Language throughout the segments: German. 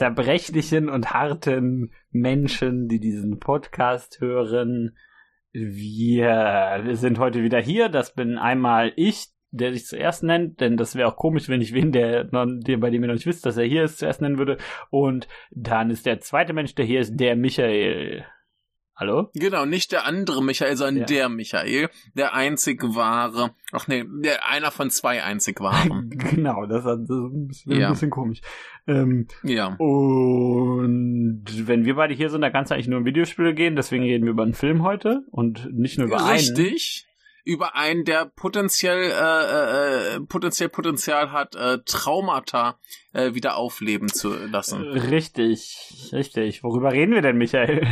Zerbrechlichen und harten Menschen, die diesen Podcast hören. Wir sind heute wieder hier. Das bin einmal ich, der sich zuerst nennt, denn das wäre auch komisch, wenn ich wen, der, der, bei dem ihr noch nicht wisst, dass er hier ist, zuerst nennen würde. Und dann ist der zweite Mensch, der hier ist, der Michael. Hallo? Genau, nicht der andere Michael, sondern ja. der Michael, der einzig wahre. Ach nee, der einer von zwei einzig waren. genau, das, das ist ein bisschen, ja. ein bisschen komisch. Ähm, ja. Und wenn wir beide hier sind, dann kann es eigentlich nur um Videospiele gehen, deswegen reden wir über einen Film heute und nicht nur über Richtig. einen. Richtig über einen, der potenziell äh, äh, potenziell Potenzial hat, äh, Traumata äh, wieder aufleben zu lassen. Richtig, richtig. Worüber reden wir denn, Michael?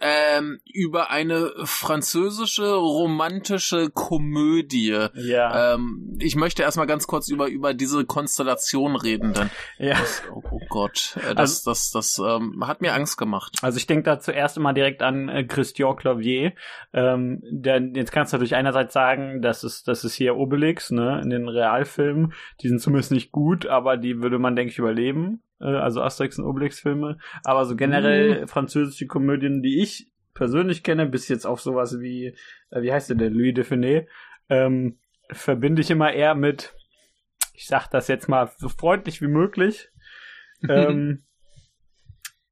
Ähm, über eine französische romantische Komödie. Ja. Ähm, ich möchte erstmal ganz kurz über über diese Konstellation reden, denn ja. Das, oh, oh, Gott, äh, das also, das das ähm, hat mir Angst gemacht. Also ich denke da zuerst immer direkt an äh, Christian Clavier. Ähm, denn jetzt kannst du natürlich einerseits sagen, das ist das ist hier Obelix, ne, in den Realfilmen. Die sind zumindest nicht gut, aber die würde man denke ich überleben. Äh, also Asterix und Obelix-Filme, aber so generell mhm. französische Komödien, die ich persönlich kenne, bis jetzt auf sowas wie, äh, wie heißt der, der Louis Define, ähm, verbinde ich immer eher mit, ich sag das jetzt mal so freundlich wie möglich, ähm,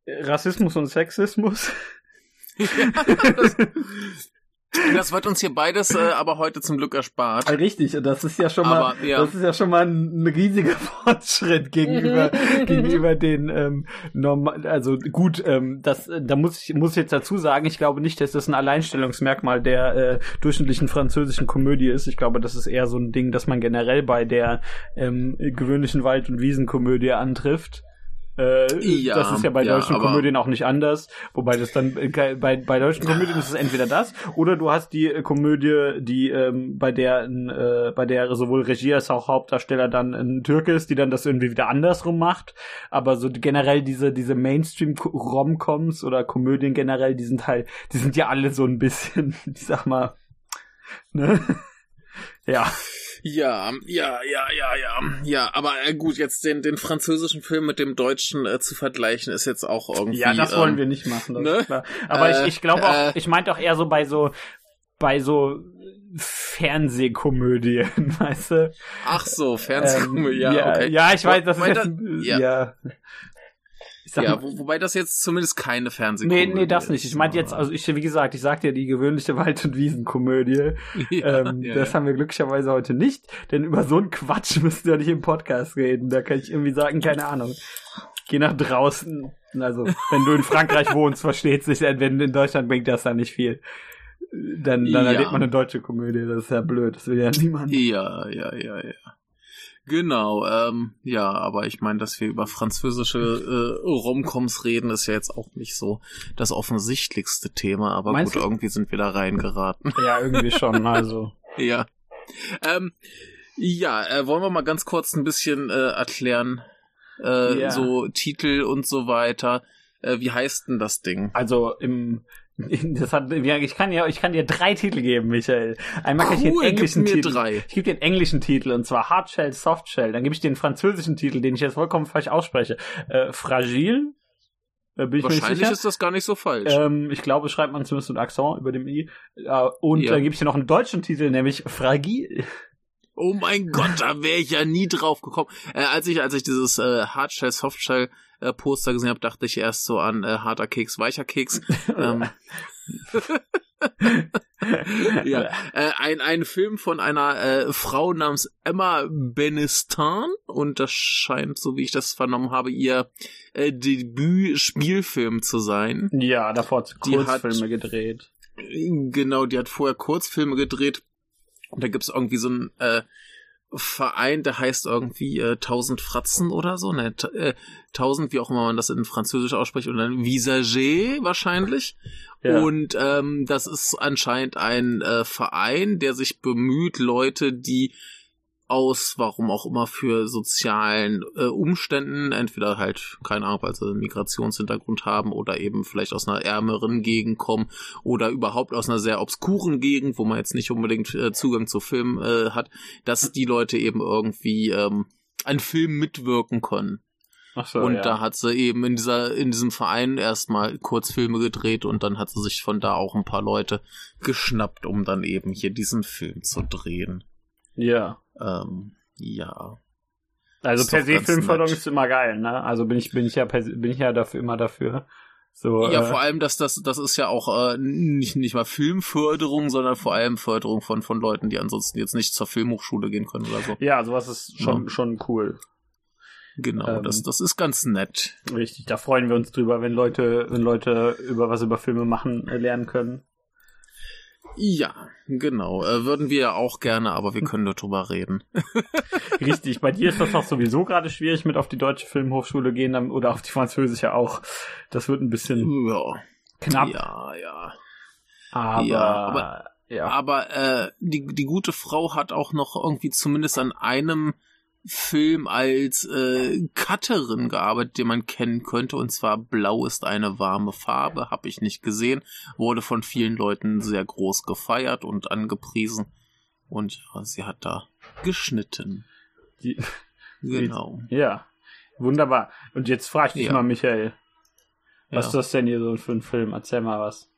Rassismus und Sexismus. Ja, das, das wird uns hier beides äh, aber heute zum Glück erspart. Richtig, und das ist ja schon mal, aber, ja. das ist ja schon mal ein, riesiger Fortschritt gegenüber gegenüber den ähm, normal, also gut, ähm, das, da muss ich muss ich jetzt dazu sagen, ich glaube nicht, dass das ein Alleinstellungsmerkmal der äh, durchschnittlichen französischen Komödie ist. Ich glaube, das ist eher so ein Ding, das man generell bei der ähm, gewöhnlichen Wald- und Wiesenkomödie antrifft. Äh, ja, das ist ja bei ja, deutschen Komödien auch nicht anders. Wobei das dann äh, bei, bei deutschen Komödien ist es entweder das oder du hast die äh, Komödie, die ähm, bei der äh, bei der sowohl Regie als auch Hauptdarsteller dann ein Türke ist, die dann das irgendwie wieder andersrum macht. Aber so generell diese diese Mainstream Romcoms oder Komödien generell, die sind halt, die sind ja alle so ein bisschen, ich sag mal, ne? Ja. Ja, ja, ja, ja, ja. Ja, aber äh, gut, jetzt den, den französischen Film mit dem deutschen äh, zu vergleichen, ist jetzt auch irgendwie. Ja, das wollen ähm, wir nicht machen, das ne? ist klar. Aber äh, ich, ich glaube auch, äh, ich meinte auch eher so bei so, bei so Fernsehkomödien, weißt du? Ach so, Fernsehkomödien, ähm, ja, okay. Ja, ich weiß, das ist ja. ja ja, wo, wobei das jetzt zumindest keine Fernsehkomödie Nee, nee, das nicht. Ich meinte jetzt, also ich, wie gesagt, ich sagte ja die gewöhnliche Wald- und Wiesenkomödie. Ja, ähm, ja, das ja. haben wir glücklicherweise heute nicht, denn über so einen Quatsch müssten wir nicht im Podcast reden. Da kann ich irgendwie sagen, keine Ahnung. Geh nach draußen. Also, wenn du in Frankreich wohnst, versteht sich, wenn in Deutschland bringt das dann nicht viel. Dann, dann erlebt man eine deutsche Komödie, das ist ja blöd, das will ja niemand. Ja, ja, ja, ja. Genau, ähm, ja, aber ich meine, dass wir über französische äh, Romcoms reden, ist ja jetzt auch nicht so das offensichtlichste Thema, aber Meinst gut, du? irgendwie sind wir da reingeraten. Ja, irgendwie schon, also. ja. Ähm, ja, äh, wollen wir mal ganz kurz ein bisschen äh, erklären, äh, yeah. so Titel und so weiter. Äh, wie heißt denn das Ding? Also im das hat, ich kann ja, ich kann dir drei Titel geben, Michael. Einmal kann ich den englischen Titel. Drei. Ich gebe dir den englischen Titel und zwar Hardshell, Softshell. Dann gebe ich dir den französischen Titel, den ich jetzt vollkommen falsch ausspreche. Äh, Fragile. Äh, bin ich Wahrscheinlich ist das gar nicht so falsch. Ähm, ich glaube, schreibt man zumindest mit Akzent über dem i. Äh, und ja. dann gebe ich dir noch einen deutschen Titel, nämlich Fragil. Oh mein Gott, da wäre ich ja nie drauf gekommen. Äh, als ich, als ich dieses äh, Hardshell, Softshell äh, Poster gesehen habe, dachte ich erst so an äh, harter Keks, weicher Keks. ähm, ja, äh, ein, ein Film von einer äh, Frau namens Emma Benistan und das scheint, so wie ich das vernommen habe, ihr äh, Debüt-Spielfilm zu sein. Ja, davor hat sie Kurzfilme hat, gedreht. Genau, die hat vorher Kurzfilme gedreht und da gibt's irgendwie so ein äh, Verein, der heißt irgendwie äh, 1000 Fratzen oder so, ne, äh, 1000, wie auch immer man das in Französisch ausspricht, und dann Visager wahrscheinlich. Ja. Und ähm, das ist anscheinend ein äh, Verein, der sich bemüht, Leute, die aus, warum auch immer, für sozialen äh, Umständen, entweder halt, keine Ahnung, weil sie einen Migrationshintergrund haben oder eben vielleicht aus einer ärmeren Gegend kommen oder überhaupt aus einer sehr obskuren Gegend, wo man jetzt nicht unbedingt äh, Zugang zu Film äh, hat, dass die Leute eben irgendwie ähm, an Film mitwirken können. So, und ja. da hat sie eben in dieser, in diesem Verein erstmal Kurzfilme gedreht und dann hat sie sich von da auch ein paar Leute geschnappt, um dann eben hier diesen Film zu drehen. Ja. Ähm, ja. Also per se Filmförderung ist immer geil, ne? Also bin ich, bin ich ja, bin ich ja dafür immer dafür. So, ja, äh, vor allem, dass das, das ist ja auch äh, nicht, nicht mal Filmförderung, sondern vor allem Förderung von, von Leuten, die ansonsten jetzt nicht zur Filmhochschule gehen können oder so. Ja, sowas ist schon, ja. schon cool. Genau, ähm, das, das ist ganz nett. Richtig, da freuen wir uns drüber, wenn Leute, wenn Leute über was über Filme machen äh, lernen können. Ja, genau. Äh, würden wir ja auch gerne, aber wir können nur drüber reden. Richtig, bei dir ist das doch sowieso gerade schwierig mit auf die deutsche Filmhochschule gehen oder auf die französische auch. Das wird ein bisschen ja. knapp. Ja, ja. Aber, ja, aber, ja. aber äh, die, die gute Frau hat auch noch irgendwie zumindest an einem Film als äh, Cutterin gearbeitet, den man kennen könnte. Und zwar Blau ist eine warme Farbe, habe ich nicht gesehen. Wurde von vielen Leuten sehr groß gefeiert und angepriesen. Und ja, sie hat da geschnitten. Die, genau. Ja, wunderbar. Und jetzt frag ich dich ja. mal, Michael. Was ja. ist das denn hier so für ein Film? Erzähl mal was.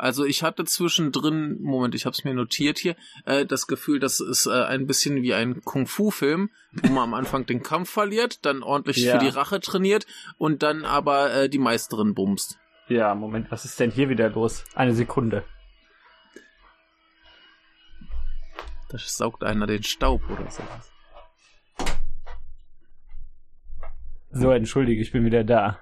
Also ich hatte zwischendrin, Moment, ich habe es mir notiert hier, äh, das Gefühl, das ist äh, ein bisschen wie ein Kung-Fu-Film, wo man am Anfang den Kampf verliert, dann ordentlich ja. für die Rache trainiert und dann aber äh, die Meisterin bumst. Ja, Moment, was ist denn hier wieder los? Eine Sekunde. Da saugt einer den Staub oder sowas. So, entschuldige, ich bin wieder da.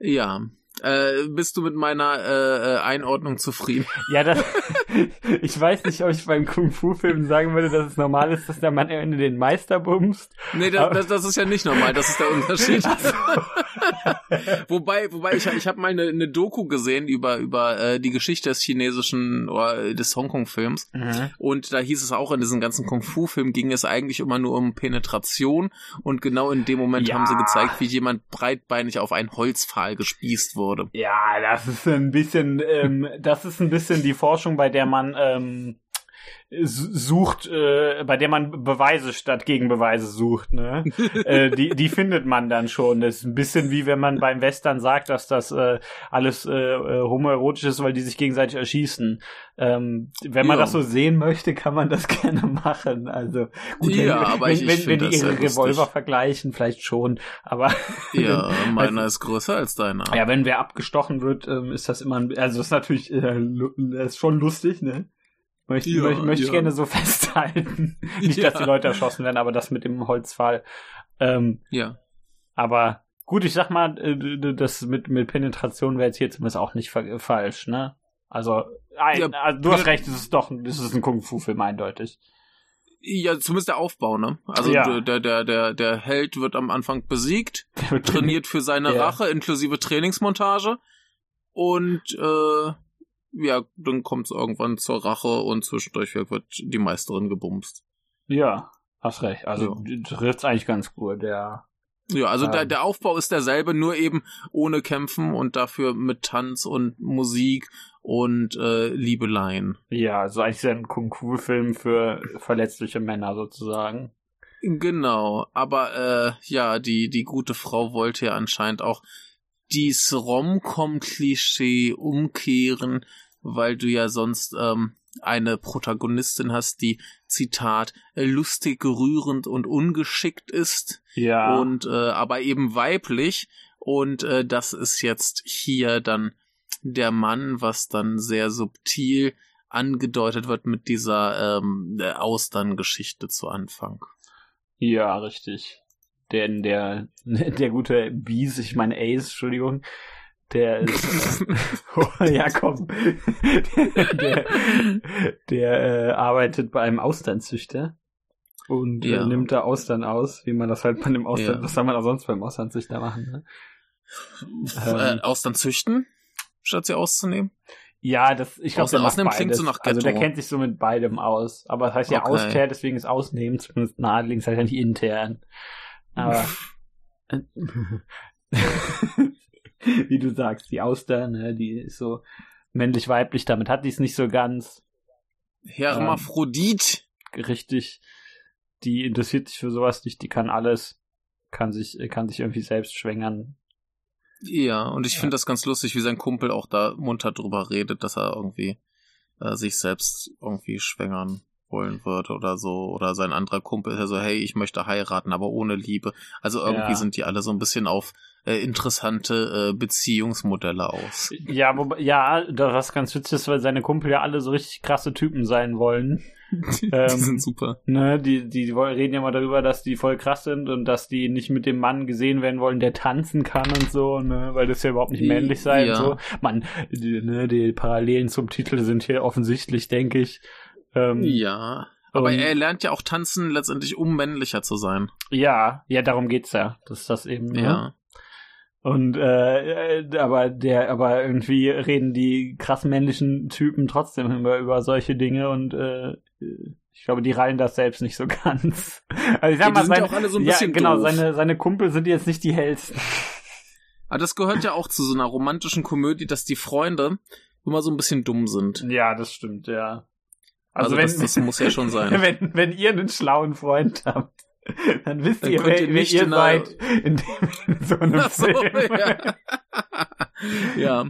Ja, äh, bist du mit meiner äh, äh, Einordnung zufrieden? Ja, das, ich weiß nicht, ob ich beim Kung-Fu-Film sagen würde, dass es normal ist, dass der Mann am Ende den Meister bumst. Nee, das, das, das ist ja nicht normal, das ist der Unterschied. wobei, wobei ich, ich habe mal eine, eine Doku gesehen über über äh, die Geschichte des chinesischen oder des Hongkong-Films mhm. und da hieß es auch in diesem ganzen Kung-Fu-Film ging es eigentlich immer nur um Penetration und genau in dem Moment ja. haben sie gezeigt, wie jemand breitbeinig auf einen Holzpfahl gespießt wurde wurde. Ja, das ist ein bisschen, ähm, das ist ein bisschen die Forschung, bei der man ähm, sucht, äh, bei der man Beweise statt Gegenbeweise sucht, ne? äh, die, die findet man dann schon. Das ist ein bisschen wie wenn man beim Western sagt, dass das äh, alles äh, äh homoerotisch ist, weil die sich gegenseitig erschießen. Ähm, wenn man ja. das so sehen möchte, kann man das gerne machen. Also gut, ja, wenn, aber wenn, ich, wenn, wenn die ihre Revolver lustig. vergleichen, vielleicht schon. Aber ja, meiner also, ist größer als deiner. Ja, wenn wer abgestochen wird, ähm, ist das immer, ein, also das ist natürlich, äh, das ist schon lustig, ne? Möchte, ja, möchte, möchte ja. ich gerne so festhalten. Nicht, ja. dass die Leute erschossen werden, aber das mit dem Holzfall. Ähm, ja. Aber gut, ich sag mal, äh, das mit, mit Penetration wäre jetzt hier zumindest auch nicht falsch, ne? Also, ein, also du hast recht, es ist doch es ist ein Kung-Fu-Film eindeutig. Ja, zumindest der Aufbau, ne? Also ja. der, der, der, der Held wird am Anfang besiegt, trainiert für seine ja. Rache, inklusive Trainingsmontage. Und äh, ja, dann kommt es irgendwann zur Rache und zwischendurch wird die Meisterin gebumst. Ja, hast recht. Also ja. trifft's eigentlich ganz gut, ja. Ja, also ähm, der, der Aufbau ist derselbe, nur eben ohne Kämpfen und dafür mit Tanz und Musik und äh, Liebeleien. Ja, also eigentlich ist ein Kung-Fu-Film für verletzliche Männer sozusagen. Genau, aber äh, ja, die, die gute Frau wollte ja anscheinend auch dies Rom-Com-Klischee umkehren weil du ja sonst ähm, eine Protagonistin hast, die, Zitat, lustig, rührend und ungeschickt ist. Ja. Und äh, aber eben weiblich. Und äh, das ist jetzt hier dann der Mann, was dann sehr subtil angedeutet wird mit dieser ähm, Austerngeschichte zu Anfang. Ja, richtig. Denn der, der gute Bees, ich meine Ace, Entschuldigung, der ist, oh, ja komm, der, der, der äh, arbeitet bei einem Austernzüchter und äh, ja. äh, nimmt da Austern aus, wie man das halt bei einem Austern, ja. was soll man auch sonst beim Austernzüchter machen, ne? Ähm, Austern züchten, statt sie auszunehmen? Ja, das, ich glaube, der macht beides. klingt so nach Ghetto. Also der kennt sich so mit beidem aus. Aber das heißt ja okay. auskehrt, deswegen ist ausnehmen zumindest nahelings halt nicht intern. Aber wie du sagst, die Auster, ne, die ist so männlich-weiblich, damit hat die es nicht so ganz. Hermaphrodit. Ähm, richtig. Die interessiert sich für sowas nicht, die kann alles. kann sich, kann sich irgendwie selbst schwängern. Ja, und ich ja. finde das ganz lustig, wie sein Kumpel auch da munter drüber redet, dass er irgendwie äh, sich selbst irgendwie schwängern wollen würde oder so. Oder sein anderer Kumpel ist ja so, hey, ich möchte heiraten, aber ohne Liebe. Also irgendwie ja. sind die alle so ein bisschen auf äh, interessante äh, Beziehungsmodelle aus. Ja, wobei, ja, was ganz witzig ist, weil seine Kumpel ja alle so richtig krasse Typen sein wollen. die, ähm, sind super. Ne, die, die reden ja mal darüber, dass die voll krass sind und dass die nicht mit dem Mann gesehen werden wollen, der tanzen kann und so, ne, weil das ja überhaupt nicht männlich sei ja. und so. Man, die, ne, die Parallelen zum Titel sind hier offensichtlich, denke ich. Ähm, ja. Aber er lernt ja auch tanzen letztendlich, um männlicher zu sein. Ja, ja, darum geht's ja. Das ist das eben. Ne? Ja. Und äh, äh, aber der, aber irgendwie reden die krass männlichen Typen trotzdem immer über solche Dinge und äh, ich glaube, die reihen das selbst nicht so ganz. Also ich sag ja, mal, seine, ja, so ja, genau, seine, seine Kumpel sind jetzt nicht die hellsten. Aber das gehört ja auch zu so einer romantischen Komödie, dass die Freunde immer so ein bisschen dumm sind. Ja, das stimmt, ja. Also, also wenn, das, das muss ja schon sein. Wenn, wenn ihr einen schlauen Freund habt, dann wisst dann ihr, wer, ihr, wer ihr seid in, dem, in so einem Ach so, Film. Ja. ja.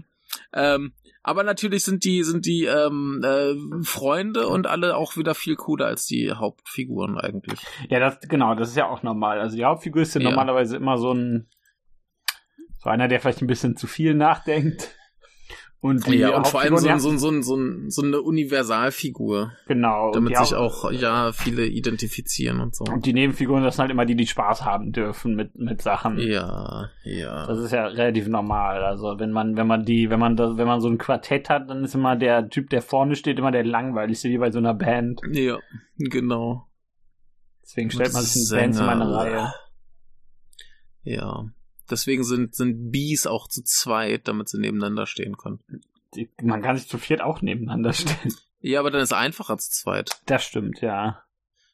Ähm, aber natürlich sind die, sind die ähm, äh, Freunde und alle auch wieder viel cooler als die Hauptfiguren eigentlich. Ja, das genau, das ist ja auch normal. Also die Hauptfigur ist ja, ja. normalerweise immer so ein so einer, der vielleicht ein bisschen zu viel nachdenkt. Und die ja, und vor allem so, so, so, so, so eine Universalfigur. Genau. Damit sich auch, ja, viele identifizieren und so. Und die Nebenfiguren, das sind halt immer die, die Spaß haben dürfen mit, mit Sachen. Ja, ja. Das ist ja relativ normal. Also, wenn man, wenn man die, wenn man das, wenn man so ein Quartett hat, dann ist immer der Typ, der vorne steht, immer der langweiligste, wie bei so einer Band. Ja, genau. Deswegen stellt man sich in Bands in eine Reihe. Ja. Deswegen sind, sind Bees auch zu zweit, damit sie nebeneinander stehen können. Die, man kann sich zu viert auch nebeneinander stellen. Ja, aber dann ist es einfacher zu zweit. Das stimmt, ja.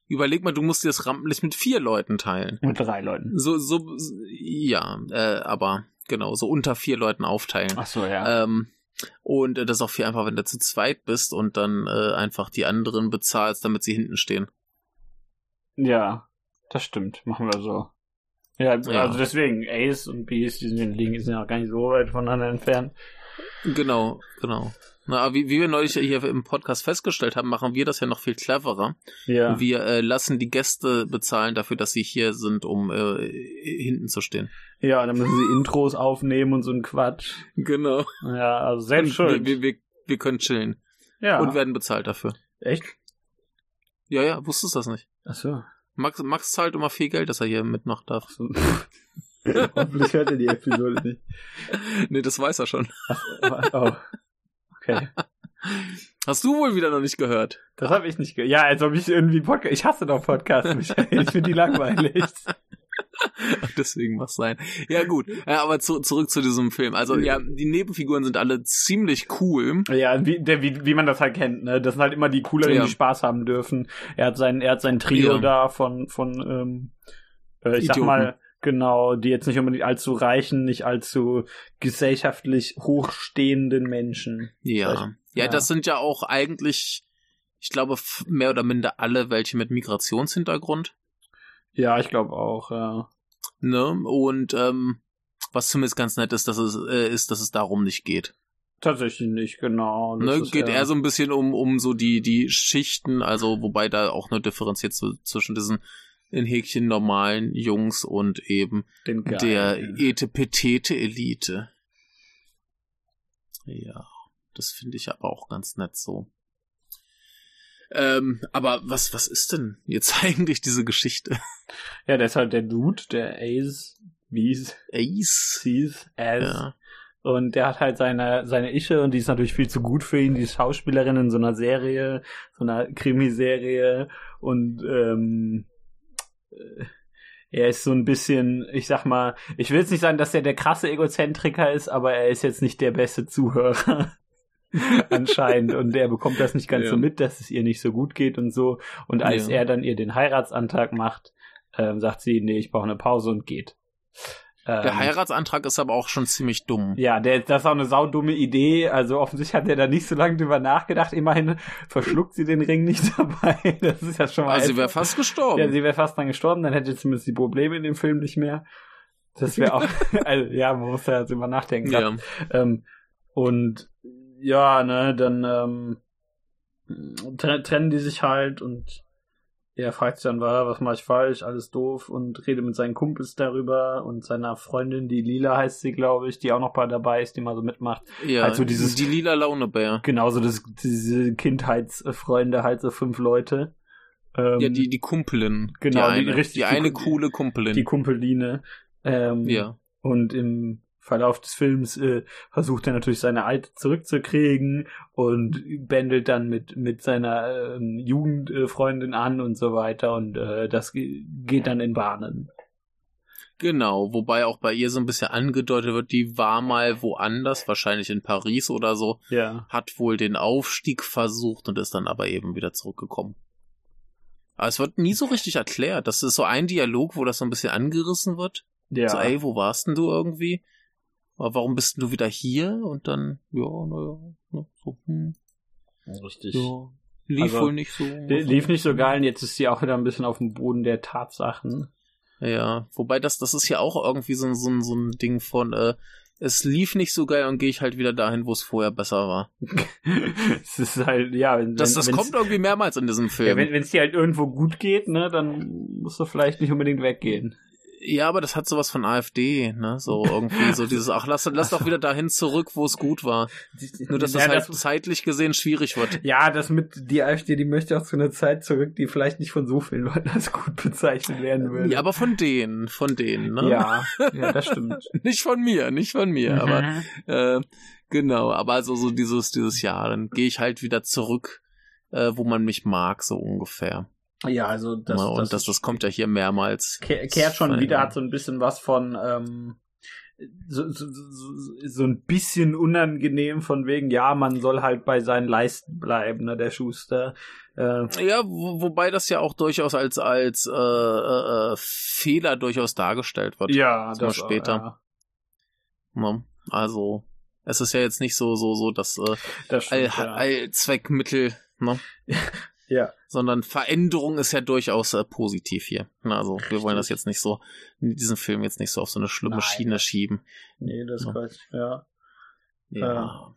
Überleg mal, du musst dir das Rampenlicht mit vier Leuten teilen. Mit drei Leuten. So, so, ja, äh, aber genau, so unter vier Leuten aufteilen. Ach so, ja. Ähm, und äh, das ist auch viel einfacher, wenn du zu zweit bist und dann äh, einfach die anderen bezahlst, damit sie hinten stehen. Ja, das stimmt. Machen wir so. Ja, ja, also deswegen, Ace und Beast, die sind, liegen, sind ja auch gar nicht so weit voneinander entfernt. Genau, genau. Na, wie, wie wir neulich hier im Podcast festgestellt haben, machen wir das ja noch viel cleverer. Ja. Wir äh, lassen die Gäste bezahlen dafür, dass sie hier sind, um äh, hinten zu stehen. Ja, dann müssen sie Intros aufnehmen und so ein Quatsch. Genau. Ja, also selbst schuld. Wir, wir, wir können chillen. Ja. Und werden bezahlt dafür. Echt? Ja, ja, wusstest du das nicht? Ach so. Max, Max zahlt immer viel Geld, dass er hier mitmachen darf. Hoffentlich hört er die Episode nicht. Nee, das weiß er schon. oh. Okay. Hast du wohl wieder noch nicht gehört? Das habe ich nicht gehört. Ja, als ob ich irgendwie Podcast. Ich hasse doch Podcasts, Ich finde die langweilig. Deswegen mach's sein. Ja, gut. Ja, aber zu, zurück zu diesem Film. Also, ja, die Nebenfiguren sind alle ziemlich cool. Ja, wie, der, wie, wie man das halt kennt, ne? Das sind halt immer die cooleren, ja. die Spaß haben dürfen. Er hat sein, er hat sein Trio ja. da von, von, ähm, äh, ich Idioten. sag mal, genau, die jetzt nicht unbedingt allzu reichen, nicht allzu gesellschaftlich hochstehenden Menschen. Ja. Ja, ja, das sind ja auch eigentlich, ich glaube, mehr oder minder alle welche mit Migrationshintergrund. Ja, ich glaube auch, ja. Ne? Und ähm, was zumindest ganz nett ist, dass es äh, ist, dass es darum nicht geht. Tatsächlich nicht, genau. Das ne, geht ja eher so ein bisschen um, um so die, die Schichten, also wobei da auch nur differenziert so, zwischen diesen in Häkchen normalen Jungs und eben der etepetete Elite. Ja, das finde ich aber auch ganz nett so. Ähm, aber was, was ist denn jetzt eigentlich diese Geschichte? Ja, der ist halt der Dude, der Ace, Wies. Ace? Sees, Ace. Ja. Und der hat halt seine, seine Ische und die ist natürlich viel zu gut für ihn, die Schauspielerin in so einer Serie, so einer Krimiserie und ähm, äh, er ist so ein bisschen, ich sag mal, ich will jetzt nicht sagen, dass er der krasse Egozentriker ist, aber er ist jetzt nicht der beste Zuhörer. anscheinend. Und er bekommt das nicht ganz ja. so mit, dass es ihr nicht so gut geht und so. Und als ja. er dann ihr den Heiratsantrag macht, ähm, sagt sie, nee, ich brauche eine Pause und geht. der ähm, Heiratsantrag ist aber auch schon ziemlich dumm. Ja, der, das ist auch eine saudumme Idee. Also offensichtlich hat er da nicht so lange drüber nachgedacht. Immerhin verschluckt sie den Ring nicht dabei. Das ist ja schon mal. Also sie wäre fast gestorben. Ja, sie wäre fast dann gestorben. Dann hätte sie zumindest die Probleme in dem Film nicht mehr. Das wäre auch, also ja, man muss ja jetzt immer nachdenken. Ja. Ähm, und ja, ne, dann ähm, trennen die sich halt und er fragt sich dann, was mache ich falsch, alles doof und redet mit seinen Kumpels darüber und seiner Freundin, die Lila heißt sie, glaube ich, die auch noch mal dabei ist, die mal so mitmacht. Ja, halt so dieses, die lila Launebär. Genauso das, diese Kindheitsfreunde, halt so fünf Leute. Ähm, ja, die, die Kumpelin. Genau, die, eine, die, richtig, die eine die, coole Kumpelin. Die Kumpeline. Ähm, ja. Und im Verlauf des Films äh, versucht er natürlich seine Alte zurückzukriegen und bändelt dann mit mit seiner ähm, Jugendfreundin an und so weiter und äh, das geht dann in Bahnen. Genau, wobei auch bei ihr so ein bisschen angedeutet wird, die war mal woanders, wahrscheinlich in Paris oder so, ja. hat wohl den Aufstieg versucht und ist dann aber eben wieder zurückgekommen. Aber es wird nie so richtig erklärt. Das ist so ein Dialog, wo das so ein bisschen angerissen wird. Ja. So, ey, wo warst denn du irgendwie? Aber warum bist du wieder hier? Und dann, ja, naja, ne, so, hm. Richtig. Ja, lief also, wohl nicht so. Lief nicht so geil und jetzt ist sie auch wieder ein bisschen auf dem Boden der Tatsachen. Ja, wobei das, das ist ja auch irgendwie so, so, so ein Ding von, äh, es lief nicht so geil und gehe ich halt wieder dahin, wo es vorher besser war. es ist halt, ja, wenn, das, das kommt irgendwie mehrmals in diesem Film. Ja, wenn es dir halt irgendwo gut geht, ne, dann musst du vielleicht nicht unbedingt weggehen. Ja, aber das hat sowas von AfD, ne? So irgendwie so dieses, ach, lass, lass doch wieder dahin zurück, wo es gut war. Nur, dass ja, das halt das, zeitlich gesehen schwierig wird. Ja, das mit die AfD, die möchte auch zu einer Zeit zurück, die vielleicht nicht von so vielen Leuten als gut bezeichnet werden würde. Ja, aber von denen, von denen, ne? Ja, ja, das stimmt. nicht von mir, nicht von mir, mhm. aber äh, genau, aber so, so dieses, dieses Jahr, dann gehe ich halt wieder zurück, äh, wo man mich mag, so ungefähr. Ja, also das, und das, das, das kommt ja hier mehrmals. Kehrt schon wieder, hat so ein bisschen was von ähm, so, so, so, so ein bisschen unangenehm von wegen, ja, man soll halt bei seinen Leisten bleiben, ne, der Schuster. Äh, ja, wo, wobei das ja auch durchaus als als äh, äh, Fehler durchaus dargestellt wird. Ja, das später. Auch, ja. Also es ist ja jetzt nicht so so so das, äh, das stimmt, All, ja. Allzweckmittel. Ne? Ja. Sondern Veränderung ist ja durchaus äh, positiv hier. Also Richtig. wir wollen das jetzt nicht so, in diesem Film jetzt nicht so auf so eine schlimme Nein. Schiene schieben. Nee, das ja. Quatsch, ja. Ja.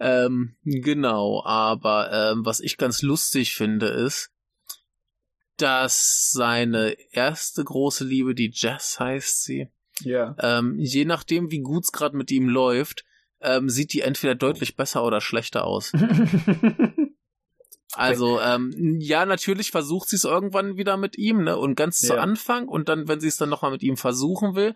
Äh. Ähm, genau, aber ähm, was ich ganz lustig finde, ist, dass seine erste große Liebe, die Jess heißt sie, ja. ähm, je nachdem, wie gut's gerade mit ihm läuft, ähm, sieht die entweder deutlich besser oder schlechter aus. Also, ähm, ja, natürlich versucht sie es irgendwann wieder mit ihm, ne? Und ganz ja. zu Anfang und dann, wenn sie es dann nochmal mit ihm versuchen will,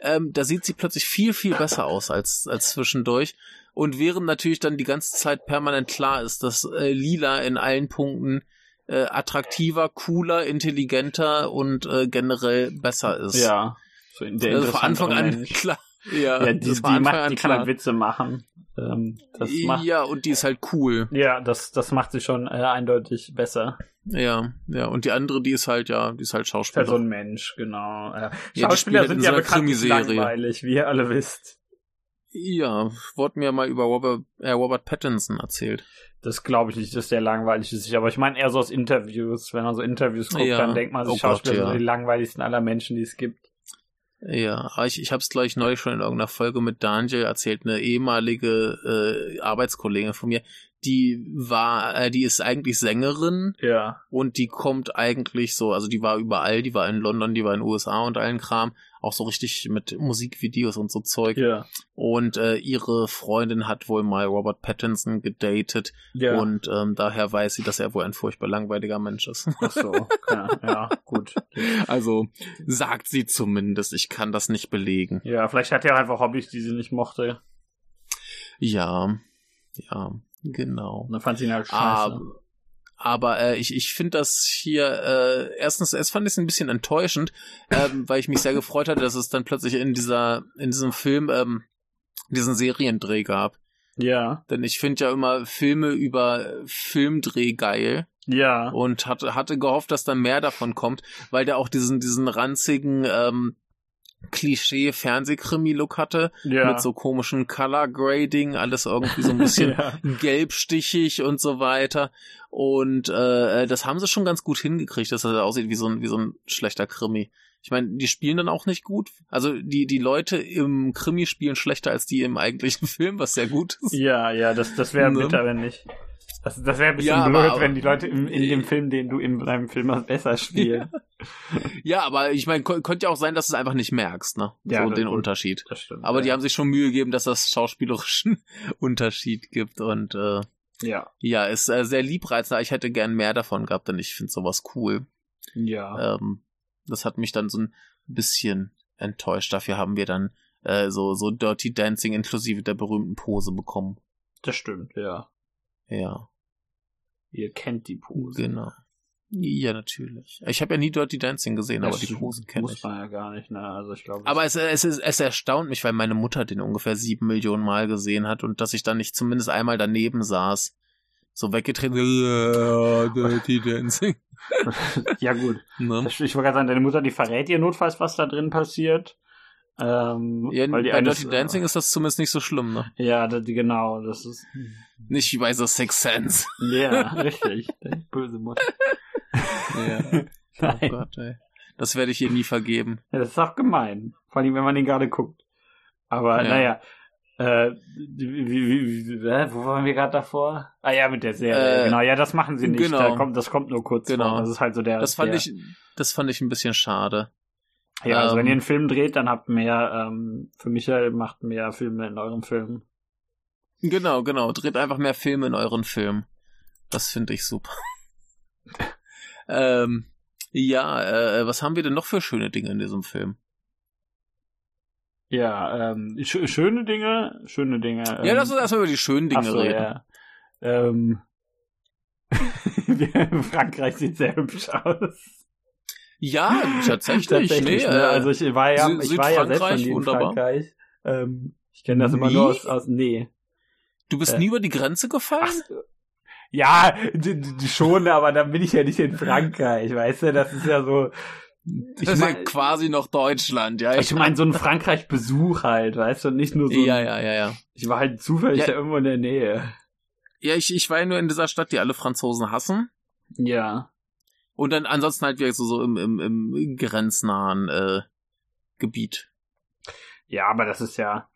ähm, da sieht sie plötzlich viel, viel besser aus als, als zwischendurch. Und während natürlich dann die ganze Zeit permanent klar ist, dass äh, Lila in allen Punkten äh, attraktiver, cooler, intelligenter und äh, generell besser ist. Ja. So der also von Anfang an klar. Ja, ja die, die, macht, die kann halt Witze machen. Ähm, das macht, ja, und die ist halt cool. Ja, das, das macht sie schon äh, eindeutig besser. Ja, ja, und die andere, die ist halt, ja, die ist halt Schauspieler. Ja, so ein Mensch, genau. Ja, ja Schauspieler sind ja so bekannt langweilig, wie ihr alle wisst. Ja, wurde mir mal über Robert, äh, Robert Pattinson erzählt. Das glaube ich nicht, dass der langweilig ist. Aber ich meine eher so aus Interviews. Wenn man so Interviews guckt, ja. dann denkt man, oh Schauspieler Gott, ja. sind die langweiligsten aller Menschen, die es gibt. Ja, ich, ich habe es gleich neulich schon in irgendeiner Folge mit Daniel erzählt, eine ehemalige äh, Arbeitskollegin von mir, die war, äh, die ist eigentlich Sängerin. Ja. Und die kommt eigentlich so, also die war überall, die war in London, die war in den USA und allen Kram, auch so richtig mit Musikvideos und so Zeug. Ja. Und äh, ihre Freundin hat wohl mal Robert Pattinson gedatet ja. und ähm, daher weiß sie, dass er wohl ein furchtbar langweiliger Mensch ist. Ach so, ja, ja gut. Also sagt sie zumindest, ich kann das nicht belegen. Ja, vielleicht hat er einfach Hobbys, die sie nicht mochte. Ja, ja. Genau. Und dann fand sie ihn halt scheiße. Aber, aber äh, ich, ich finde das hier, äh, erstens, es fand ich ein bisschen enttäuschend, ähm, weil ich mich sehr gefreut hatte, dass es dann plötzlich in dieser, in diesem Film ähm, diesen Seriendreh gab. Ja. Denn ich finde ja immer Filme über Filmdreh geil. Ja. Und hatte, hatte gehofft, dass da mehr davon kommt, weil der auch diesen, diesen ranzigen ähm, Klischee-Fernsehkrimi-Look hatte. Ja. Mit so komischen Color Grading, alles irgendwie so ein bisschen ja. gelbstichig und so weiter. Und äh, das haben sie schon ganz gut hingekriegt, dass das aussieht wie so ein, wie so ein schlechter Krimi. Ich meine, die spielen dann auch nicht gut. Also die, die Leute im Krimi spielen schlechter als die im eigentlichen Film, was sehr gut ist. Ja, ja, das, das wäre ne? bitter, wenn nicht. Das, das wäre ein bisschen ja, blöd, aber, wenn die Leute im, in dem Film, den du in deinem Film hast, besser spielen. ja, aber ich meine, könnte ja auch sein, dass du es einfach nicht merkst, ne? Ja, so den gut. Unterschied. Das stimmt, aber ja. die haben sich schon Mühe gegeben, dass das schauspielerischen Unterschied gibt und äh, ja. Ja, ist äh, sehr liebreizend. Ich hätte gern mehr davon gehabt, denn ich finde sowas cool. Ja. Ähm, das hat mich dann so ein bisschen enttäuscht. Dafür haben wir dann äh, so, so Dirty Dancing inklusive der berühmten Pose bekommen. Das stimmt, ja. Ja. Ihr kennt die Pose. Genau. Ja, natürlich. Ich habe ja nie Dirty Dancing gesehen, das aber die Pose kenne ich. Muss man ja gar nicht, ne? Also ich glaube. Aber es, es, es, es erstaunt mich, weil meine Mutter den ungefähr sieben Millionen Mal gesehen hat und dass ich dann nicht zumindest einmal daneben saß. So weggetreten. Dirty Dancing. ja, gut. Ne? Ich wollte gerade sagen, deine Mutter, die verrät ihr notfalls, was da drin passiert. Ähm, ja, weil die bei Dirty Dancing äh, ist das zumindest nicht so schlimm, ne? Ja, das, genau, das ist. Nicht wie bei so Six Sense. Ja, richtig. Böse Mutter. Ja. Oh Gott, ey. Das werde ich ihr nie vergeben. Ja, das ist auch gemein. Vor allem, wenn man den gerade guckt. Aber ja. naja. Äh, wie, wie, wie, wo waren wir gerade davor? Ah ja, mit der Serie. Äh, genau, ja, das machen sie nicht. Genau. Da kommt, das kommt nur kurz genau. vor. Das ist halt so der. Das fand der, ich, das fand ich ein bisschen schade. Ja, also wenn ihr ähm. einen Film dreht, dann habt mehr, ähm, für Michael macht mehr Filme in eurem Film. Genau, genau. Dreht einfach mehr Filme in euren Film. Das finde ich super. ähm, ja, äh, was haben wir denn noch für schöne Dinge in diesem Film? Ja, ähm, sch schöne Dinge, schöne Dinge. Ähm, ja, lass uns erstmal über die schönen Dinge so, reden. Ja. Ähm, Frankreich sieht sehr hübsch aus. Ja, tatsächlich. tatsächlich nee, ne? Also ich war ja, ich war ja selbst in Frankreich. Ähm, ich kenne das immer nur aus, aus nee. Du bist äh, nie über die Grenze gefallen? Ach, ja, schon, aber dann bin ich ja nicht in Frankreich, weißt du? Das ist ja so. Ich das ist mein, ja quasi noch Deutschland, ja. Ich, meine, so ein Frankreich-Besuch halt, weißt du, nicht nur so. Ja, ja, ja, ja. Ich war halt zufällig ja. da irgendwo in der Nähe. Ja, ich, ich war ja nur in dieser Stadt, die alle Franzosen hassen. Ja. Und dann ansonsten halt wieder so, so im, im, im grenznahen äh, Gebiet. Ja, aber das ist ja.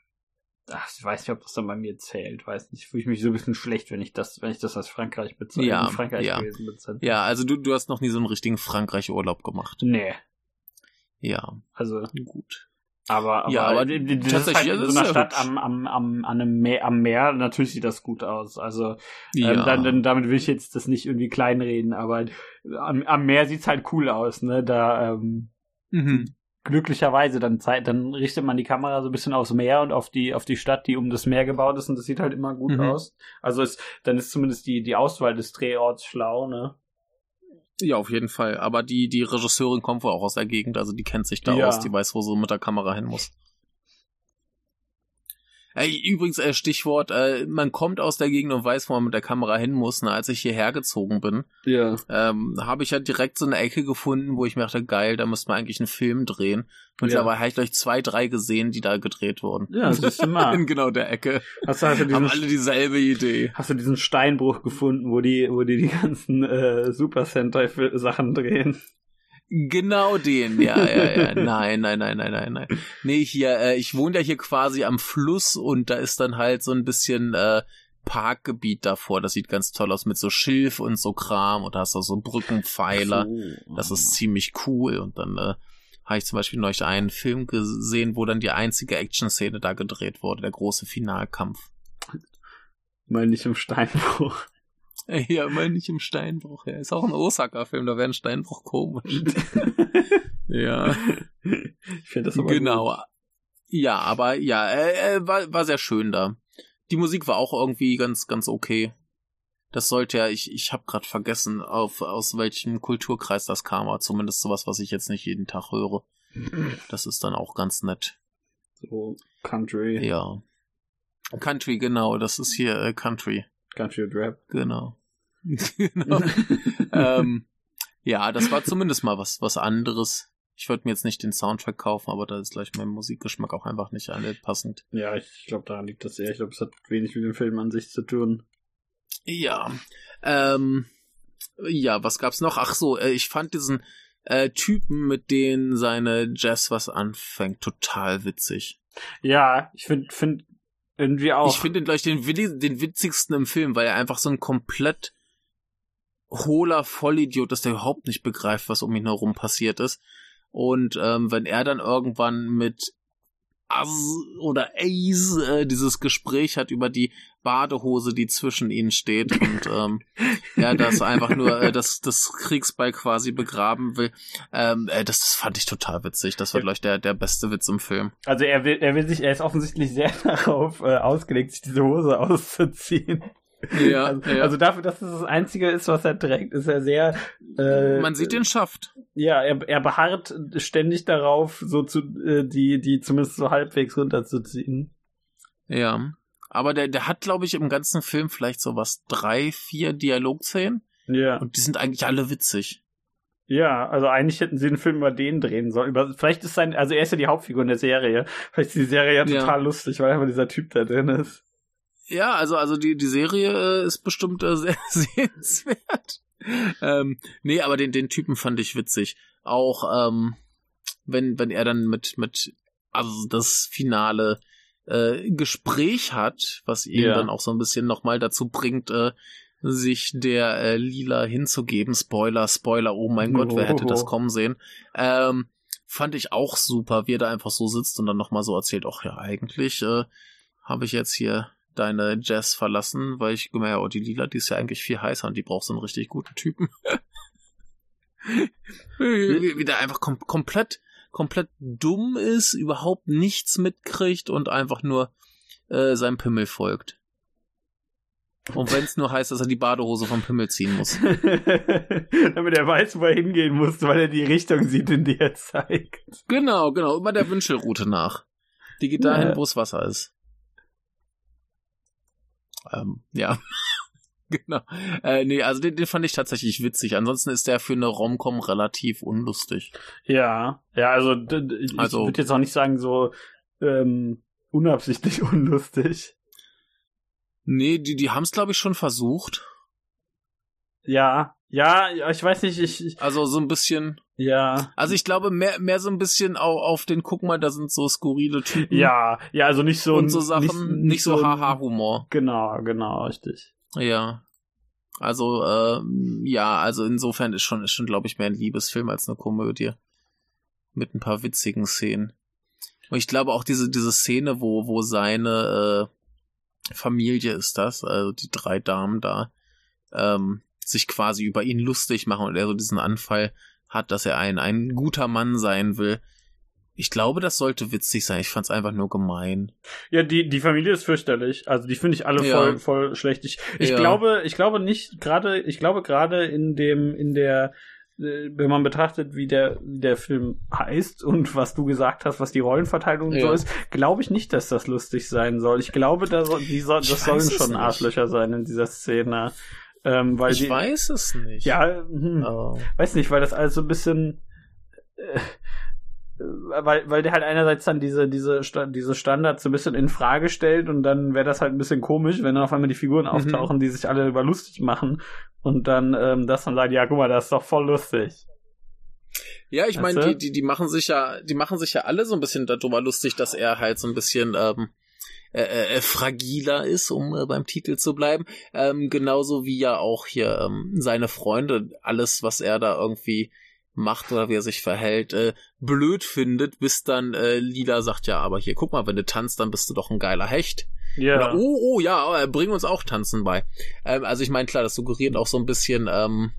Ach, ich weiß nicht, ob das dann bei mir zählt. Weiß nicht. Fühle ich mich so ein bisschen schlecht, wenn ich das, wenn ich das als Frankreich bezeichne. Ja, Frankreich ja. bezeichne. Ja, also du, du hast noch nie so einen richtigen Frankreich-Urlaub gemacht. Nee. Ja. Also. Gut. Aber, aber, ja, aber das ist halt in so einer Stadt am, am, am, an einem Meer, am Meer, natürlich sieht das gut aus. Also ähm, ja. ähm, dann, dann, damit will ich jetzt das nicht irgendwie kleinreden, aber am, am Meer sieht's halt cool aus, ne? Da ähm, mhm. Glücklicherweise dann Zeit, dann richtet man die Kamera so ein bisschen aufs Meer und auf die auf die Stadt, die um das Meer gebaut ist, und das sieht halt immer gut mhm. aus. Also ist, dann ist zumindest die die Auswahl des Drehorts schlau, ne? Ja, auf jeden Fall. Aber die, die Regisseurin kommt wohl auch aus der Gegend, also die kennt sich da ja. aus, die weiß, wo sie mit der Kamera hin muss. Ey, übrigens, äh, Stichwort, äh, man kommt aus der Gegend und weiß, wo man mit der Kamera hin muss. Ne? Als ich hierher gezogen bin, ja. ähm, habe ich ja direkt so eine Ecke gefunden, wo ich mir dachte, geil, da müsste man eigentlich einen Film drehen. Und ja. dabei habe ich gleich zwei, drei gesehen, die da gedreht wurden. Ja, das ist immer. In genau der Ecke. Hast du, hast du diesen, Haben alle dieselbe Idee. Hast du diesen Steinbruch gefunden, wo die, wo die die ganzen äh, Super Sentai-Sachen drehen? Genau den, ja, ja, ja. Nein, nein, nein, nein, nein, nein. Nee, hier, äh, ich wohne ja hier quasi am Fluss und da ist dann halt so ein bisschen äh, Parkgebiet davor. Das sieht ganz toll aus mit so Schilf und so Kram und da hast du so Brückenpfeiler. So. Das ist ziemlich cool. Und dann äh, habe ich zum Beispiel neulich einen Film gesehen, wo dann die einzige Action-Szene da gedreht wurde, der große Finalkampf. Mal nicht im Steinbruch. Ja, immer nicht im Steinbruch. Ja, ist auch ein Osaka-Film, da wäre ein Steinbruch komisch. ja. Ich finde das aber Genau. Gut. Ja, aber ja, äh, äh, war, war sehr schön da. Die Musik war auch irgendwie ganz, ganz okay. Das sollte ja, ich, ich habe gerade vergessen, auf, aus welchem Kulturkreis das kam, aber zumindest sowas, was ich jetzt nicht jeden Tag höre. Das ist dann auch ganz nett. So, Country. Ja. Country, genau, das ist hier äh, Country. Country Rap. Genau. genau. ähm, ja, das war zumindest mal was, was anderes. Ich würde mir jetzt nicht den Soundtrack kaufen, aber da ist gleich mein Musikgeschmack auch einfach nicht passend. Ja, ich glaube, daran liegt das eher. Ich glaube, es hat wenig mit dem Film an sich zu tun. Ja. Ähm, ja, was gab's noch? Ach so, äh, ich fand diesen äh, Typen, mit denen seine Jazz was anfängt, total witzig. Ja, ich finde find irgendwie auch. Ich finde ihn gleich den, den witzigsten im Film, weil er einfach so ein komplett hohler Vollidiot ist, der überhaupt nicht begreift, was um ihn herum passiert ist. Und ähm, wenn er dann irgendwann mit Az oder Ace äh, dieses Gespräch hat über die Badehose, die zwischen ihnen steht und ähm, ja, das einfach nur äh, das, das Kriegsball quasi begraben will. Ähm, äh, das, das fand ich total witzig. Das war, glaube ich, der, der beste Witz im Film. Also er will, er will sich, er ist offensichtlich sehr darauf äh, ausgelegt, sich diese Hose auszuziehen. Ja, also, ja. also dafür, dass es das Einzige ist, was er trägt, ist er sehr. Äh, Man sieht den Schaft. Ja, er, er beharrt ständig darauf, so zu äh, die die zumindest so halbwegs runterzuziehen. Ja, aber der der hat, glaube ich, im ganzen Film vielleicht so was drei, vier Dialogszenen. Ja. Und die sind eigentlich alle witzig. Ja, also eigentlich hätten sie den Film über den drehen sollen. Über, vielleicht ist sein, also er ist ja die Hauptfigur in der Serie. Vielleicht ist die Serie ja total ja. lustig, weil einfach dieser Typ da drin ist. Ja, also, also die, die Serie äh, ist bestimmt äh, sehr sehenswert. Ähm, nee, aber den, den Typen fand ich witzig. Auch ähm, wenn, wenn er dann mit, mit also das finale äh, Gespräch hat, was ihn ja. dann auch so ein bisschen nochmal dazu bringt, äh, sich der äh, Lila hinzugeben. Spoiler, Spoiler, oh mein Gott, wer hätte das kommen sehen. Ähm, fand ich auch super, wie er da einfach so sitzt und dann nochmal so erzählt, ach ja, eigentlich äh, habe ich jetzt hier deine Jazz verlassen, weil ich gemerkt habe, oh, die Lila, die ist ja eigentlich viel heißer und die braucht so einen richtig guten Typen. wie, wie der einfach kom komplett, komplett dumm ist, überhaupt nichts mitkriegt und einfach nur äh, seinem Pimmel folgt. Und wenn es nur heißt, dass er die Badehose vom Pimmel ziehen muss. Damit er weiß, wo er hingehen muss, weil er die Richtung sieht, in die er zeigt. Genau, genau, immer der Wünschelroute nach. Die geht dahin, ja. wo es Wasser ist. Ähm, ja. genau. Äh, nee, also den, den fand ich tatsächlich witzig. Ansonsten ist der für eine Romcom relativ unlustig. Ja, ja, also ich also, würde jetzt auch nicht sagen so ähm, unabsichtlich unlustig. Nee, die, die haben es, glaube ich, schon versucht. Ja, ja, ich weiß nicht, ich, ich. Also so ein bisschen. Ja. Also ich glaube mehr, mehr so ein bisschen auch auf den, guck mal, da sind so skurrile Typen. Ja, ja, also nicht so. Und so Sachen, nicht, nicht, nicht so Haha-Humor. Genau, genau, richtig. Ja. Also, äh, ja, also insofern ist schon, ist schon, glaube ich, mehr ein Liebesfilm als eine Komödie. Mit ein paar witzigen Szenen. Und ich glaube auch diese, diese Szene, wo, wo seine äh, Familie ist das, also die drei Damen da, ähm, sich quasi über ihn lustig machen und er so diesen Anfall hat, dass er ein, ein guter Mann sein will. Ich glaube, das sollte witzig sein. Ich fand's einfach nur gemein. Ja, die, die Familie ist fürchterlich. Also die finde ich alle ja. voll, voll schlecht. Ich, ich ja. glaube, ich glaube nicht, gerade, ich glaube gerade in dem, in der, äh, wenn man betrachtet, wie der, wie der Film heißt und was du gesagt hast, was die Rollenverteilung ja. so ist, glaube ich nicht, dass das lustig sein soll. Ich glaube, da soll, die soll, das sollen schon Arschlöcher sein in dieser Szene. Ähm, weil ich die, weiß es nicht. Ja, hm, oh. weiß nicht, weil das alles so ein bisschen äh, weil, weil der halt einerseits dann diese, diese, diese Standards so ein bisschen in Frage stellt und dann wäre das halt ein bisschen komisch, wenn dann auf einmal die Figuren mhm. auftauchen, die sich alle über lustig machen und dann ähm, das dann sagen, ja, guck mal, das ist doch voll lustig. Ja, ich meine, die, die, die machen sich ja, die machen sich ja alle so ein bisschen darüber lustig, dass er halt so ein bisschen ähm, äh, äh, äh, fragiler ist, um äh, beim Titel zu bleiben. Ähm, genauso wie ja auch hier ähm, seine Freunde, alles, was er da irgendwie macht oder wie er sich verhält, äh, blöd findet, bis dann äh, Lila sagt, ja, aber hier, guck mal, wenn du tanzt, dann bist du doch ein geiler Hecht. Ja. Oder, oh, oh, ja, bring uns auch Tanzen bei. Ähm, also ich meine, klar, das suggeriert auch so ein bisschen, ähm,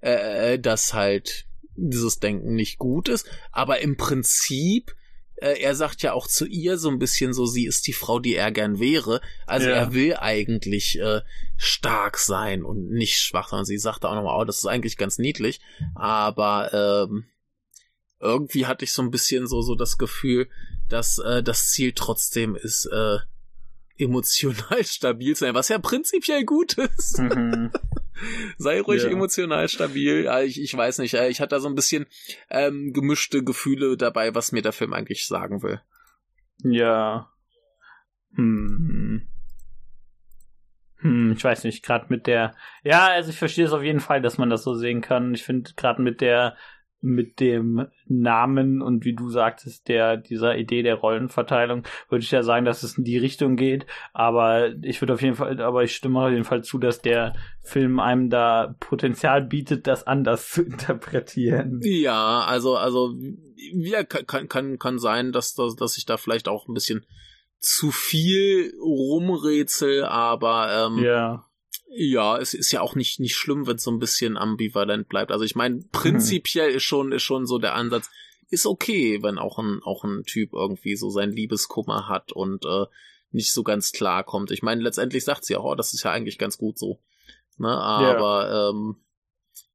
äh, dass halt dieses Denken nicht gut ist, aber im Prinzip äh, er sagt ja auch zu ihr so ein bisschen so, sie ist die Frau, die er gern wäre. Also ja. er will eigentlich äh, stark sein und nicht schwach, sondern sie sagt auch nochmal, oh, das ist eigentlich ganz niedlich. Aber ähm, irgendwie hatte ich so ein bisschen so, so das Gefühl, dass äh, das Ziel trotzdem ist, äh, emotional stabil zu sein, was ja prinzipiell gut ist. Mhm. Sei ruhig ja. emotional stabil. Ich, ich weiß nicht, ich hatte da so ein bisschen ähm, gemischte Gefühle dabei, was mir der Film eigentlich sagen will. Ja. Hm. Hm, ich weiß nicht, gerade mit der. Ja, also ich verstehe es auf jeden Fall, dass man das so sehen kann. Ich finde gerade mit der mit dem Namen und wie du sagtest, der, dieser Idee der Rollenverteilung, würde ich ja sagen, dass es in die Richtung geht. Aber ich würde auf jeden Fall, aber ich stimme auf jeden Fall zu, dass der Film einem da Potenzial bietet, das anders zu interpretieren. Ja, also, also, ja, kann, kann, kann sein, dass, dass, dass ich da vielleicht auch ein bisschen zu viel rumrätsel, aber, ähm, ja ja, es ist ja auch nicht, nicht schlimm, wenn es so ein bisschen ambivalent bleibt. Also ich meine, prinzipiell ist schon, ist schon so der Ansatz, ist okay, wenn auch ein, auch ein Typ irgendwie so sein Liebeskummer hat und äh, nicht so ganz klar kommt. Ich meine, letztendlich sagt sie auch, oh, das ist ja eigentlich ganz gut so. Ne? Aber ja. ähm,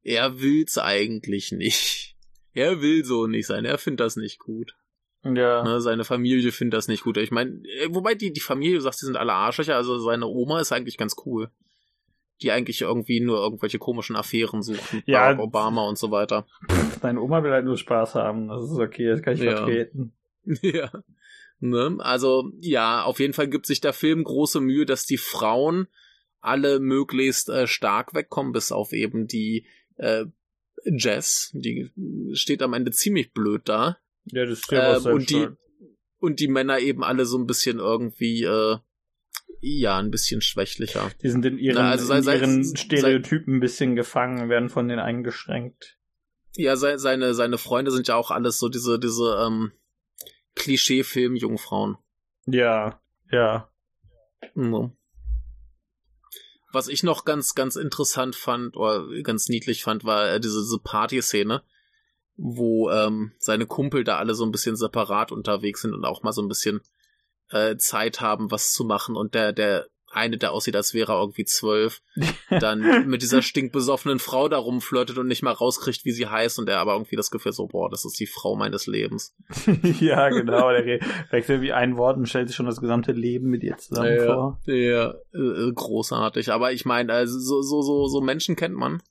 er will's eigentlich nicht. Er will so nicht sein, er findet das nicht gut. Ja. Ne, seine Familie findet das nicht gut. Ich meine, äh, wobei die, die Familie, du sagst, die sind alle Arschlöcher, also seine Oma ist eigentlich ganz cool die eigentlich irgendwie nur irgendwelche komischen Affären suchen. Ja, Barack Obama und so weiter. Deine Oma will halt nur Spaß haben. Das ist okay, das kann ich ja. vertreten. Ja. Ne? Also, ja, auf jeden Fall gibt sich der Film große Mühe, dass die Frauen alle möglichst äh, stark wegkommen, bis auf eben die äh, Jess. Die steht am Ende ziemlich blöd da. Ja, das ist ja ähm, und die Und die Männer eben alle so ein bisschen irgendwie äh, ja, ein bisschen schwächlicher. Die sind in ihren, Na, also in ihren Stereotypen ein bisschen gefangen, werden von denen eingeschränkt. Ja, se, seine, seine Freunde sind ja auch alles so diese, diese ähm, Klischee-Film-Jungfrauen. Ja, ja. Mhm. Was ich noch ganz, ganz interessant fand, oder ganz niedlich fand, war äh, diese, diese Party-Szene, wo ähm, seine Kumpel da alle so ein bisschen separat unterwegs sind und auch mal so ein bisschen äh, Zeit haben, was zu machen und der, der eine, der aussieht, als wäre er irgendwie zwölf, dann mit dieser stinkbesoffenen Frau da rumflirtet und nicht mal rauskriegt, wie sie heißt und er aber irgendwie das Gefühl so, boah, das ist die Frau meines Lebens. ja, genau, der wechselt wie ein Wort und stellt sich schon das gesamte Leben mit ihr zusammen ja, vor. Ja, äh, großartig. Aber ich meine, also so, so, so, so Menschen kennt man.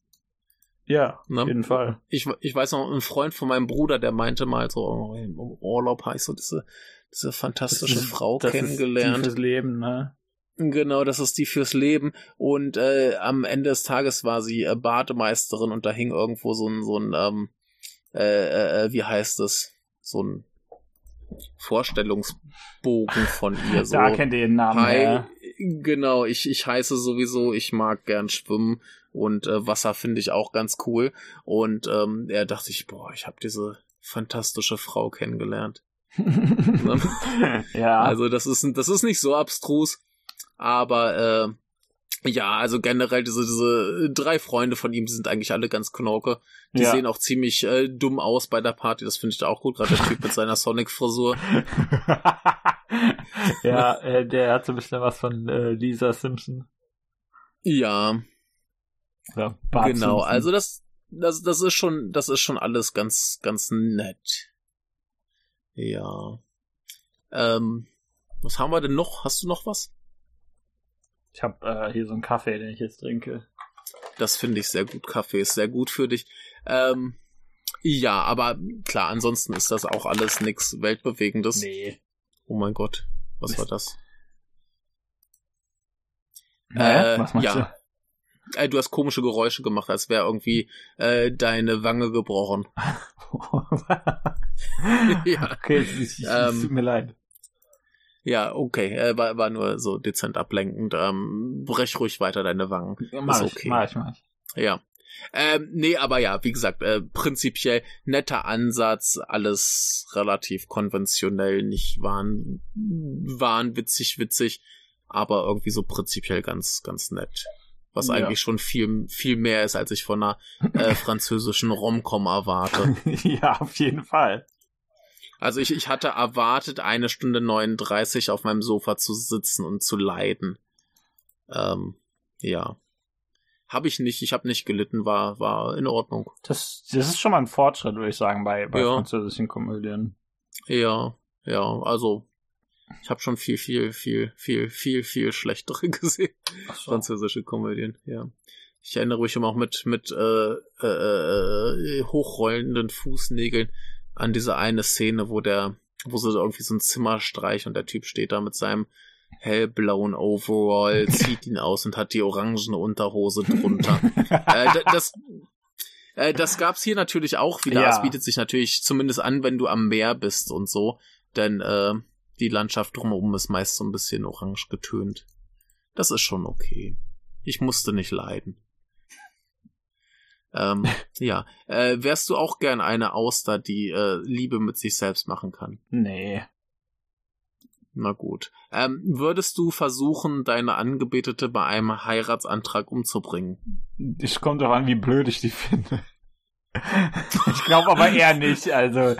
Ja, ne? auf jeden Fall. Ich, ich weiß noch, ein Freund von meinem Bruder, der meinte mal so, oh, im Urlaub heißt so diese diese fantastische ist, Frau das kennengelernt. Ist die fürs Leben, ne? Genau, das ist die fürs Leben. Und äh, am Ende des Tages war sie äh, Bademeisterin und da hing irgendwo so ein, so ein, ähm, äh, äh, wie heißt es? So ein Vorstellungsbogen von ihr. So. da kennt ihr den Namen. Hi, ja. Genau, ich, ich heiße sowieso, ich mag gern schwimmen und äh, Wasser finde ich auch ganz cool. Und ähm, er dachte ich, boah, ich habe diese fantastische Frau kennengelernt. ja. Also das ist, das ist nicht so abstrus, aber äh, ja, also generell diese, diese drei Freunde von ihm sind eigentlich alle ganz knorke. Die ja. sehen auch ziemlich äh, dumm aus bei der Party, das finde ich da auch gut, gerade der Typ mit seiner Sonic-Frisur. ja, äh, der hat so ein bisschen was von äh, Lisa Simpson. Ja. ja genau, Simpson. also das, das, das ist schon, das ist schon alles ganz, ganz nett. Ja. Ähm, was haben wir denn noch? Hast du noch was? Ich habe äh, hier so einen Kaffee, den ich jetzt trinke. Das finde ich sehr gut. Kaffee ist sehr gut für dich. Ähm, ja, aber klar, ansonsten ist das auch alles nichts Weltbewegendes. Nee. Oh mein Gott, was Mist. war das? Naja, äh, was meinst ja. du? Äh, du hast komische Geräusche gemacht, als wäre irgendwie äh, deine Wange gebrochen. ja. Okay, es, ähm, tut mir leid. Ja, okay, äh, war, war nur so dezent ablenkend. Ähm, brech ruhig weiter deine Wangen. Ja, mach Ist okay. ich, mach ich, mach ich. Ja. Ähm, nee, aber ja, wie gesagt, äh, prinzipiell netter Ansatz, alles relativ konventionell, nicht waren, waren witzig, witzig, aber irgendwie so prinzipiell ganz, ganz nett. Was ja. eigentlich schon viel, viel mehr ist, als ich von einer äh, französischen Romcom erwarte. ja, auf jeden Fall. Also ich, ich hatte erwartet, eine Stunde 39 auf meinem Sofa zu sitzen und zu leiden. Ähm, ja. Habe ich nicht, ich habe nicht gelitten, war, war in Ordnung. Das, das ist schon mal ein Fortschritt, würde ich sagen, bei, bei ja. französischen Komödien. Ja, ja, also ich habe schon viel, viel, viel, viel, viel, viel schlechtere gesehen. So. Französische Komödien, ja. Ich erinnere mich immer auch mit, mit äh, äh, äh, hochrollenden Fußnägeln an diese eine Szene, wo der, wo sie irgendwie so ein Zimmer streichen und der Typ steht da mit seinem hellblauen Overall, zieht ihn aus und hat die orangene Unterhose drunter. äh, das, äh, das gab's hier natürlich auch wieder. Es bietet sich natürlich zumindest an, wenn du am Meer bist und so, denn äh, die Landschaft drumherum ist meist so ein bisschen orange getönt. Das ist schon okay. Ich musste nicht leiden. Ähm, ja. Äh, wärst du auch gern eine Auster, die äh, Liebe mit sich selbst machen kann? Nee. Na gut. Ähm, würdest du versuchen, deine Angebetete bei einem Heiratsantrag umzubringen? Ich kommt doch an, wie blöd ich die finde. ich glaube aber eher nicht. Also,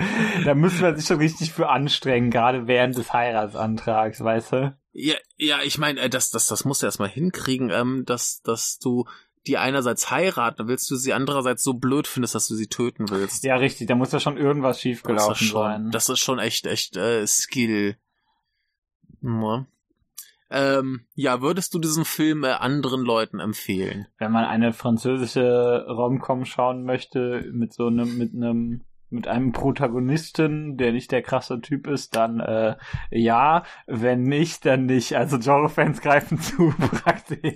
da müssen wir sich schon richtig für anstrengen, gerade während des Heiratsantrags, weißt du? Ja, ja, ich meine, äh, das, das, das musst du erstmal hinkriegen, ähm, dass, dass du die einerseits heiraten willst, du sie andererseits so blöd findest, dass du sie töten willst. Ja, richtig, da muss ja schon irgendwas schiefgelaufen sein. Das ist schon echt, echt äh, Skill. Ja. Ähm, ja, würdest du diesen Film äh, anderen Leuten empfehlen? Wenn man eine französische Romcom schauen möchte mit so einem mit einem mit einem Protagonisten, der nicht der krasse Typ ist, dann äh, ja, wenn nicht, dann nicht. Also Genre-Fans greifen zu praktisch.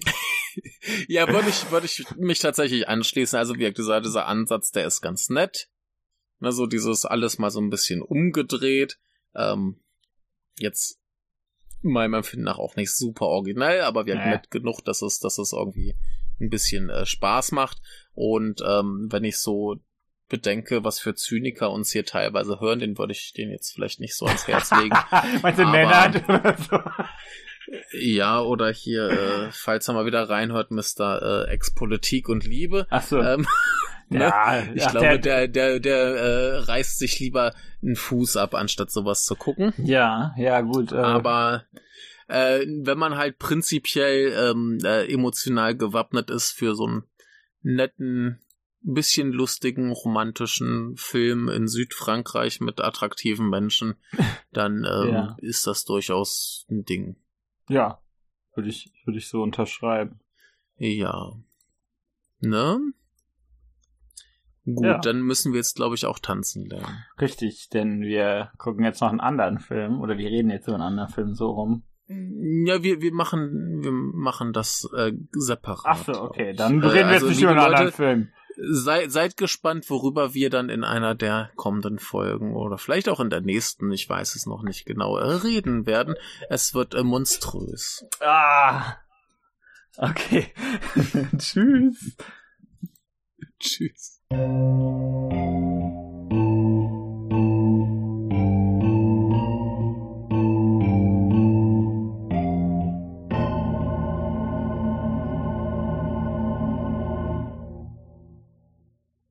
ja, würde ich, würde ich mich tatsächlich anschließen. Also wie gesagt, dieser Ansatz, der ist ganz nett. Also dieses alles mal so ein bisschen umgedreht. Ähm, jetzt meinem Empfinden nach auch nicht super originell, aber wir haben nett genug, dass es, dass es irgendwie ein bisschen äh, Spaß macht. Und ähm, wenn ich so bedenke, was für Zyniker uns hier teilweise hören, den würde ich den jetzt vielleicht nicht so ans Herz legen. Meinst du Nennert oder so? Ja, oder hier, äh, falls er mal wieder reinhört, Mr. Äh, Ex-Politik und Liebe. Ach so. Ähm, ne? ja, ich ach, glaube, der, der, der, der äh, reißt sich lieber einen Fuß ab, anstatt sowas zu gucken. Ja, ja, gut. Äh. Aber äh, wenn man halt prinzipiell ähm, äh, emotional gewappnet ist für so einen netten, bisschen lustigen, romantischen Film in Südfrankreich mit attraktiven Menschen, dann ähm, ja. ist das durchaus ein Ding. Ja, würde ich, würde ich so unterschreiben. Ja. Ne? Gut, ja. dann müssen wir jetzt, glaube ich, auch tanzen lernen. Richtig, denn wir gucken jetzt noch einen anderen Film oder wir reden jetzt über einen anderen Film so rum. Ja, wir, wir machen, wir machen das äh, separat. Ach so, okay, dann reden wir also, jetzt nicht über einen Leute, anderen Film. Sei, seid gespannt, worüber wir dann in einer der kommenden Folgen oder vielleicht auch in der nächsten, ich weiß es noch nicht genau, äh, reden werden. Es wird äh, monströs. Ah. Okay. Tschüss. Tschüss.